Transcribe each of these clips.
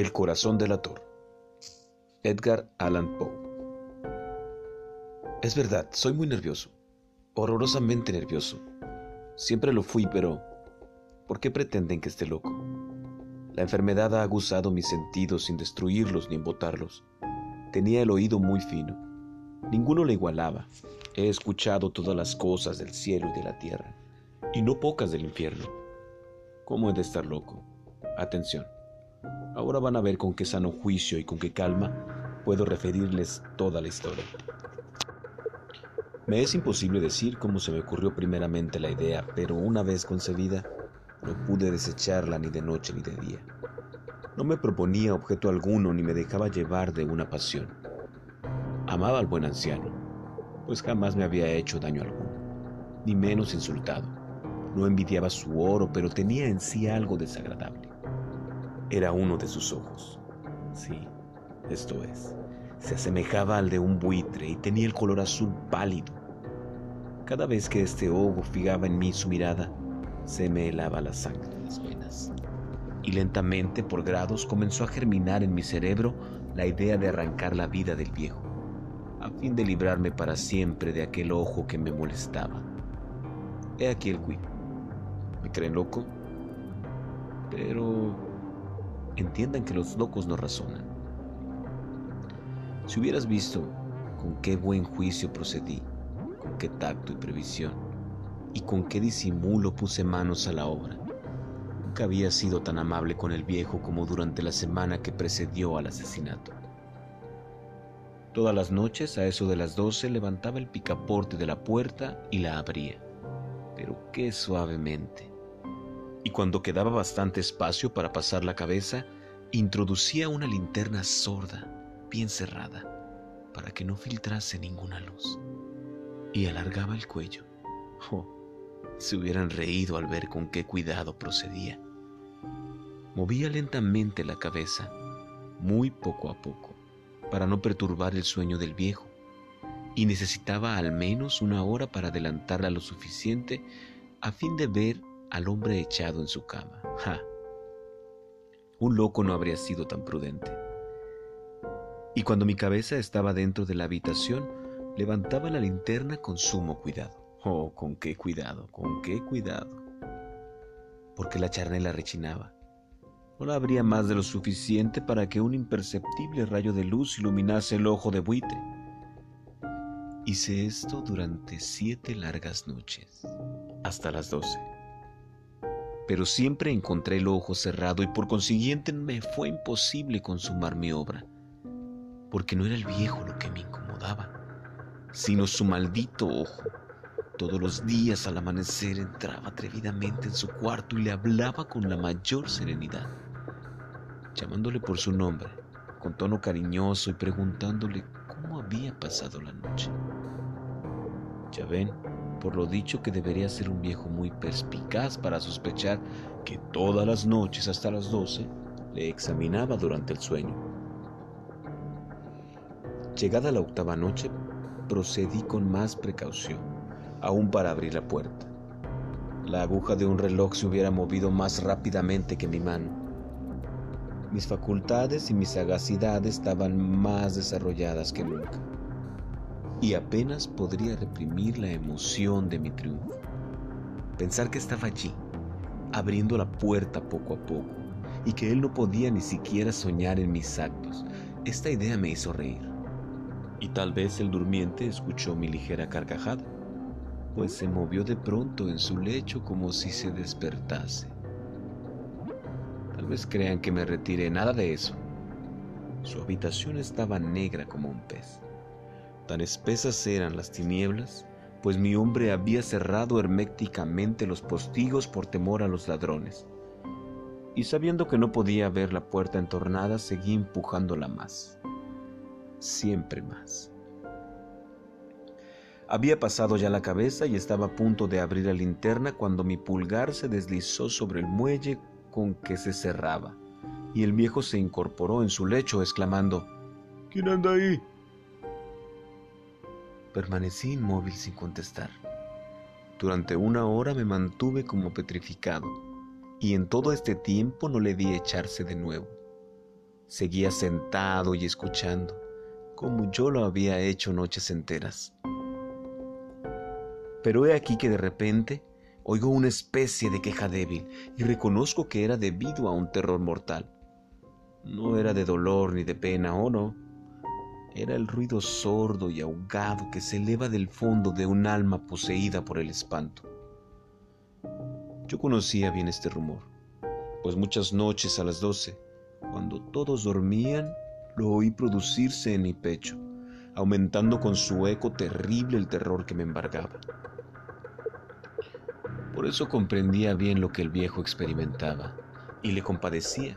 El corazón delator. Edgar Allan Poe. Es verdad, soy muy nervioso. Horrorosamente nervioso. Siempre lo fui, pero ¿por qué pretenden que esté loco? La enfermedad ha aguzado mis sentidos sin destruirlos ni embotarlos. Tenía el oído muy fino. Ninguno le igualaba. He escuchado todas las cosas del cielo y de la tierra, y no pocas del infierno. ¿Cómo he de estar loco? Atención. Ahora van a ver con qué sano juicio y con qué calma puedo referirles toda la historia. Me es imposible decir cómo se me ocurrió primeramente la idea, pero una vez concebida, no pude desecharla ni de noche ni de día. No me proponía objeto alguno ni me dejaba llevar de una pasión. Amaba al buen anciano, pues jamás me había hecho daño alguno, ni menos insultado. No envidiaba su oro, pero tenía en sí algo desagradable era uno de sus ojos. Sí, esto es. Se asemejaba al de un buitre y tenía el color azul pálido. Cada vez que este ojo fijaba en mí su mirada, se me helaba la sangre de las venas. Y lentamente, por grados, comenzó a germinar en mi cerebro la idea de arrancar la vida del viejo, a fin de librarme para siempre de aquel ojo que me molestaba. He aquí el quid. ¿Me creen loco? Pero entiendan que los locos no razonan. Si hubieras visto con qué buen juicio procedí, con qué tacto y previsión, y con qué disimulo puse manos a la obra, nunca había sido tan amable con el viejo como durante la semana que precedió al asesinato. Todas las noches, a eso de las doce, levantaba el picaporte de la puerta y la abría, pero qué suavemente y cuando quedaba bastante espacio para pasar la cabeza, introducía una linterna sorda, bien cerrada, para que no filtrase ninguna luz, y alargaba el cuello. Oh, se hubieran reído al ver con qué cuidado procedía. Movía lentamente la cabeza, muy poco a poco, para no perturbar el sueño del viejo, y necesitaba al menos una hora para adelantarla lo suficiente a fin de ver al hombre echado en su cama. ¡Ja! Un loco no habría sido tan prudente. Y cuando mi cabeza estaba dentro de la habitación, levantaba la linterna con sumo cuidado. Oh, con qué cuidado, con qué cuidado. Porque la charnela rechinaba. No la abría más de lo suficiente para que un imperceptible rayo de luz iluminase el ojo de buitre. Hice esto durante siete largas noches, hasta las doce pero siempre encontré el ojo cerrado y por consiguiente me fue imposible consumar mi obra, porque no era el viejo lo que me incomodaba, sino su maldito ojo. Todos los días al amanecer entraba atrevidamente en su cuarto y le hablaba con la mayor serenidad, llamándole por su nombre, con tono cariñoso y preguntándole cómo había pasado la noche. Ya ven, por lo dicho que debería ser un viejo muy perspicaz para sospechar que todas las noches hasta las doce le examinaba durante el sueño. Llegada la octava noche, procedí con más precaución, aún para abrir la puerta. La aguja de un reloj se hubiera movido más rápidamente que mi mano. Mis facultades y mi sagacidad estaban más desarrolladas que nunca y apenas podría reprimir la emoción de mi triunfo. Pensar que estaba allí, abriendo la puerta poco a poco, y que él no podía ni siquiera soñar en mis actos, esta idea me hizo reír. Y tal vez el durmiente escuchó mi ligera carcajada, pues se movió de pronto en su lecho como si se despertase. Tal vez crean que me retiré, nada de eso. Su habitación estaba negra como un pez. Tan espesas eran las tinieblas, pues mi hombre había cerrado herméticamente los postigos por temor a los ladrones. Y sabiendo que no podía ver la puerta entornada, seguí empujándola más, siempre más. Había pasado ya la cabeza y estaba a punto de abrir la linterna cuando mi pulgar se deslizó sobre el muelle con que se cerraba, y el viejo se incorporó en su lecho exclamando, ¿Quién anda ahí? Permanecí inmóvil sin contestar. Durante una hora me mantuve como petrificado, y en todo este tiempo no le vi echarse de nuevo. Seguía sentado y escuchando, como yo lo había hecho noches enteras. Pero he aquí que de repente oigo una especie de queja débil y reconozco que era debido a un terror mortal. No era de dolor ni de pena, ¿o no? Era el ruido sordo y ahogado que se eleva del fondo de un alma poseída por el espanto. Yo conocía bien este rumor, pues muchas noches a las doce, cuando todos dormían, lo oí producirse en mi pecho, aumentando con su eco terrible el terror que me embargaba. Por eso comprendía bien lo que el viejo experimentaba y le compadecía.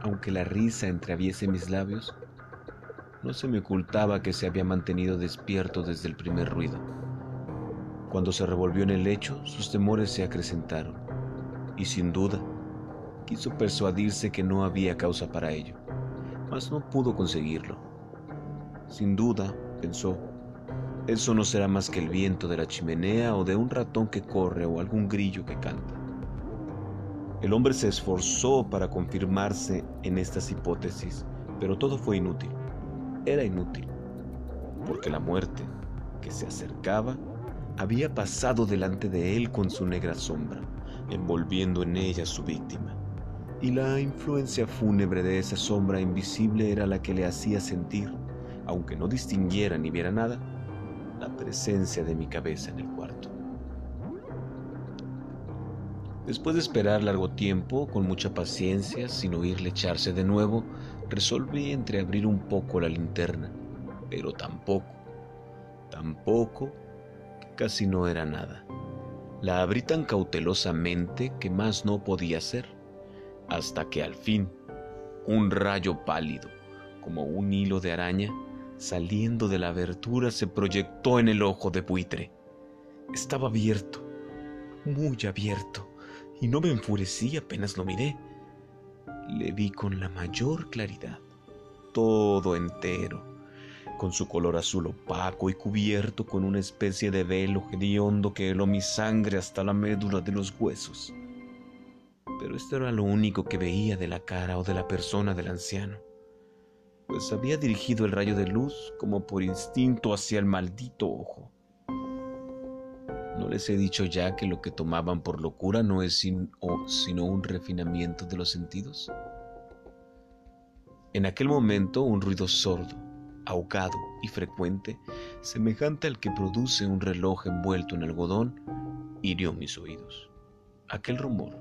Aunque la risa entreaviese mis labios, no se me ocultaba que se había mantenido despierto desde el primer ruido. Cuando se revolvió en el lecho, sus temores se acrecentaron, y sin duda, quiso persuadirse que no había causa para ello, mas no pudo conseguirlo. Sin duda, pensó, eso no será más que el viento de la chimenea o de un ratón que corre o algún grillo que canta. El hombre se esforzó para confirmarse en estas hipótesis, pero todo fue inútil era inútil, porque la muerte que se acercaba había pasado delante de él con su negra sombra, envolviendo en ella a su víctima. Y la influencia fúnebre de esa sombra invisible era la que le hacía sentir, aunque no distinguiera ni viera nada, la presencia de mi cabeza en el cuarto. Después de esperar largo tiempo, con mucha paciencia, sin oírle echarse de nuevo, resolví entreabrir un poco la linterna, pero tampoco, tampoco, casi no era nada. La abrí tan cautelosamente que más no podía hacer, hasta que al fin, un rayo pálido, como un hilo de araña, saliendo de la abertura se proyectó en el ojo de buitre. Estaba abierto, muy abierto, y no me enfurecí apenas lo miré le vi con la mayor claridad, todo entero, con su color azul opaco y cubierto con una especie de velo hediondo que heló mi sangre hasta la médula de los huesos. Pero esto era lo único que veía de la cara o de la persona del anciano, pues había dirigido el rayo de luz como por instinto hacia el maldito ojo. ¿No les he dicho ya que lo que tomaban por locura no es sino un refinamiento de los sentidos? En aquel momento un ruido sordo, ahogado y frecuente, semejante al que produce un reloj envuelto en algodón, hirió mis oídos. Aquel rumor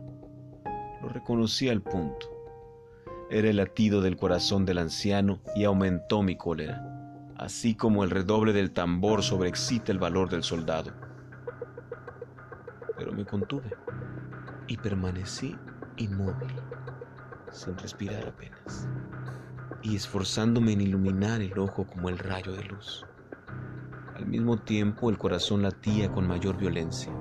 lo reconocí al punto. Era el latido del corazón del anciano y aumentó mi cólera, así como el redoble del tambor sobreexcita el valor del soldado me contuve y permanecí inmóvil, sin respirar apenas, y esforzándome en iluminar el ojo como el rayo de luz. Al mismo tiempo el corazón latía con mayor violencia,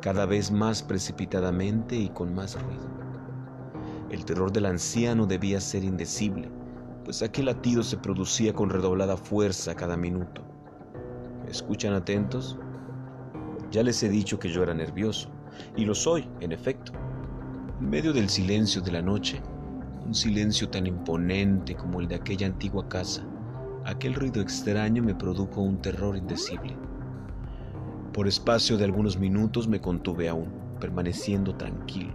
cada vez más precipitadamente y con más ruido. El terror del anciano debía ser indecible, pues aquel latido se producía con redoblada fuerza cada minuto. ¿Me escuchan atentos? Ya les he dicho que yo era nervioso, y lo soy, en efecto. En medio del silencio de la noche, un silencio tan imponente como el de aquella antigua casa, aquel ruido extraño me produjo un terror indecible. Por espacio de algunos minutos me contuve aún, permaneciendo tranquilo,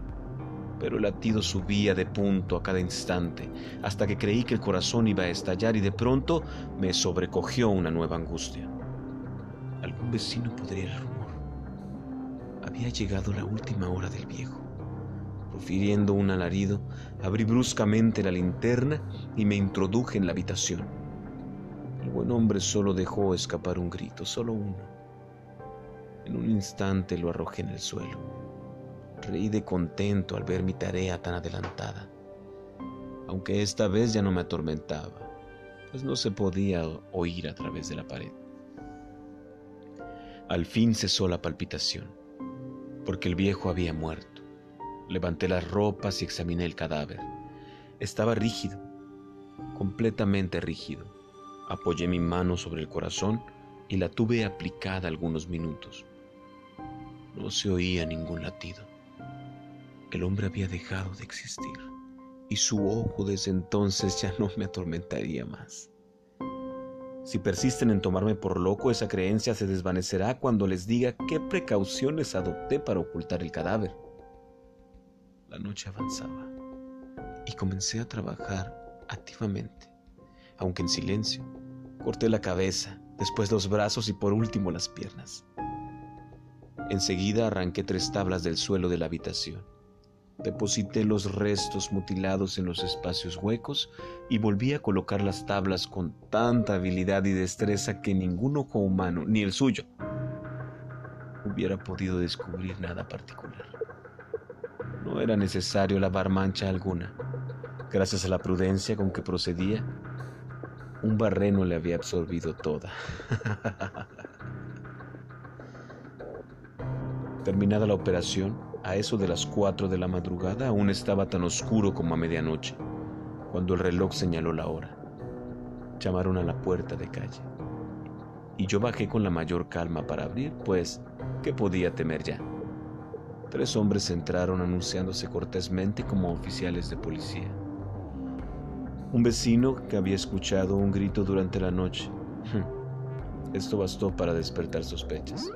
pero el latido subía de punto a cada instante, hasta que creí que el corazón iba a estallar y de pronto me sobrecogió una nueva angustia. Algún vecino podría había llegado la última hora del viejo. Profiriendo un alarido, abrí bruscamente la linterna y me introduje en la habitación. El buen hombre solo dejó escapar un grito, solo uno. En un instante lo arrojé en el suelo. Reí de contento al ver mi tarea tan adelantada, aunque esta vez ya no me atormentaba, pues no se podía oír a través de la pared. Al fin cesó la palpitación porque el viejo había muerto. Levanté las ropas y examiné el cadáver. Estaba rígido, completamente rígido. Apoyé mi mano sobre el corazón y la tuve aplicada algunos minutos. No se oía ningún latido. El hombre había dejado de existir y su ojo desde entonces ya no me atormentaría más. Si persisten en tomarme por loco, esa creencia se desvanecerá cuando les diga qué precauciones adopté para ocultar el cadáver. La noche avanzaba y comencé a trabajar activamente, aunque en silencio. Corté la cabeza, después los brazos y por último las piernas. Enseguida arranqué tres tablas del suelo de la habitación. Deposité los restos mutilados en los espacios huecos y volví a colocar las tablas con tanta habilidad y destreza que ningún ojo humano, ni el suyo, hubiera podido descubrir nada particular. No era necesario lavar mancha alguna. Gracias a la prudencia con que procedía, un barreno le había absorbido toda. Terminada la operación, a eso de las cuatro de la madrugada aún estaba tan oscuro como a medianoche, cuando el reloj señaló la hora. Llamaron a la puerta de calle. Y yo bajé con la mayor calma para abrir, pues, ¿qué podía temer ya? Tres hombres entraron anunciándose cortésmente como oficiales de policía. Un vecino que había escuchado un grito durante la noche. Esto bastó para despertar sospechas.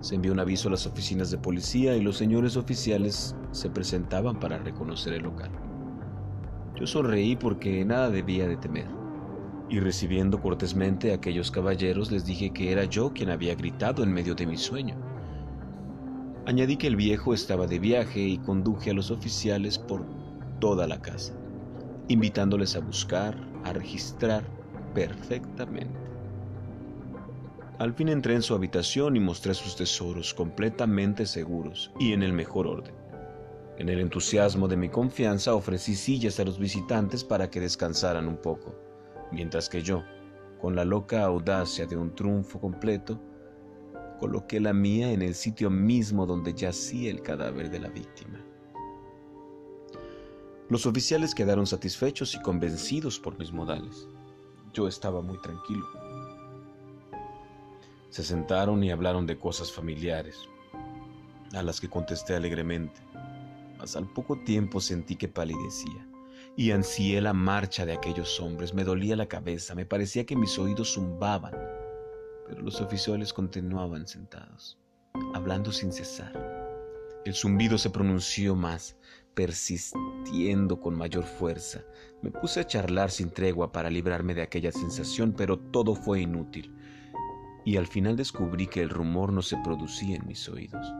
Se envió un aviso a las oficinas de policía y los señores oficiales se presentaban para reconocer el local. Yo sonreí porque nada debía de temer, y recibiendo cortésmente a aquellos caballeros les dije que era yo quien había gritado en medio de mi sueño. Añadí que el viejo estaba de viaje y conduje a los oficiales por toda la casa, invitándoles a buscar, a registrar perfectamente. Al fin entré en su habitación y mostré sus tesoros completamente seguros y en el mejor orden. En el entusiasmo de mi confianza ofrecí sillas a los visitantes para que descansaran un poco, mientras que yo, con la loca audacia de un triunfo completo, coloqué la mía en el sitio mismo donde yacía el cadáver de la víctima. Los oficiales quedaron satisfechos y convencidos por mis modales. Yo estaba muy tranquilo. Se sentaron y hablaron de cosas familiares, a las que contesté alegremente, mas al poco tiempo sentí que palidecía y ansié la marcha de aquellos hombres. Me dolía la cabeza, me parecía que mis oídos zumbaban, pero los oficiales continuaban sentados, hablando sin cesar. El zumbido se pronunció más, persistiendo con mayor fuerza. Me puse a charlar sin tregua para librarme de aquella sensación, pero todo fue inútil y al final descubrí que el rumor no se producía en mis oídos.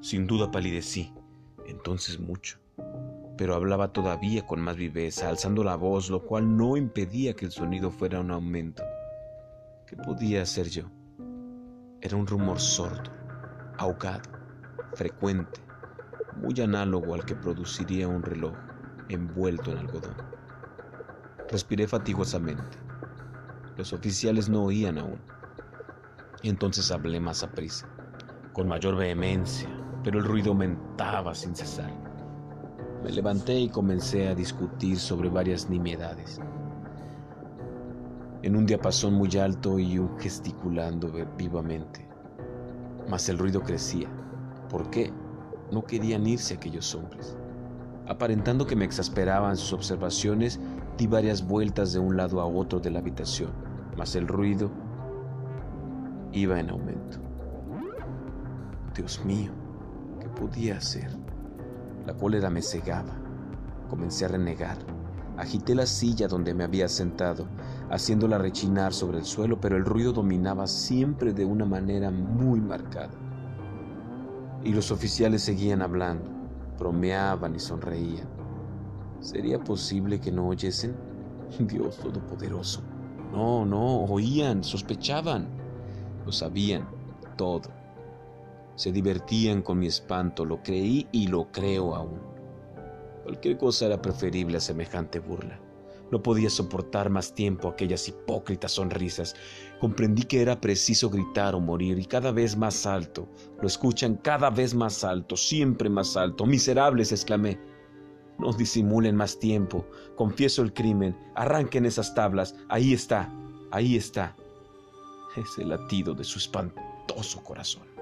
Sin duda palidecí, entonces mucho, pero hablaba todavía con más viveza, alzando la voz, lo cual no impedía que el sonido fuera un aumento. ¿Qué podía hacer yo? Era un rumor sordo, ahogado, frecuente, muy análogo al que produciría un reloj envuelto en algodón. Respiré fatigosamente. Los oficiales no oían aún. Entonces hablé más a prisa, con mayor vehemencia, pero el ruido aumentaba sin cesar. Me levanté y comencé a discutir sobre varias nimiedades. En un diapasón muy alto y gesticulando vivamente. Mas el ruido crecía. ¿Por qué? No querían irse aquellos hombres. Aparentando que me exasperaban sus observaciones, di varias vueltas de un lado a otro de la habitación, mas el ruido iba en aumento. Dios mío, ¿qué podía hacer? La cólera me cegaba. Comencé a renegar. Agité la silla donde me había sentado, haciéndola rechinar sobre el suelo, pero el ruido dominaba siempre de una manera muy marcada. Y los oficiales seguían hablando, bromeaban y sonreían. ¿Sería posible que no oyesen? Dios Todopoderoso. No, no, oían, sospechaban. Lo sabían todo. Se divertían con mi espanto, lo creí y lo creo aún. Cualquier cosa era preferible a semejante burla. No podía soportar más tiempo aquellas hipócritas sonrisas. Comprendí que era preciso gritar o morir y cada vez más alto. Lo escuchan cada vez más alto, siempre más alto. Miserables, exclamé. No disimulen más tiempo. Confieso el crimen. Arranquen esas tablas. Ahí está. Ahí está es el latido de su espantoso corazón.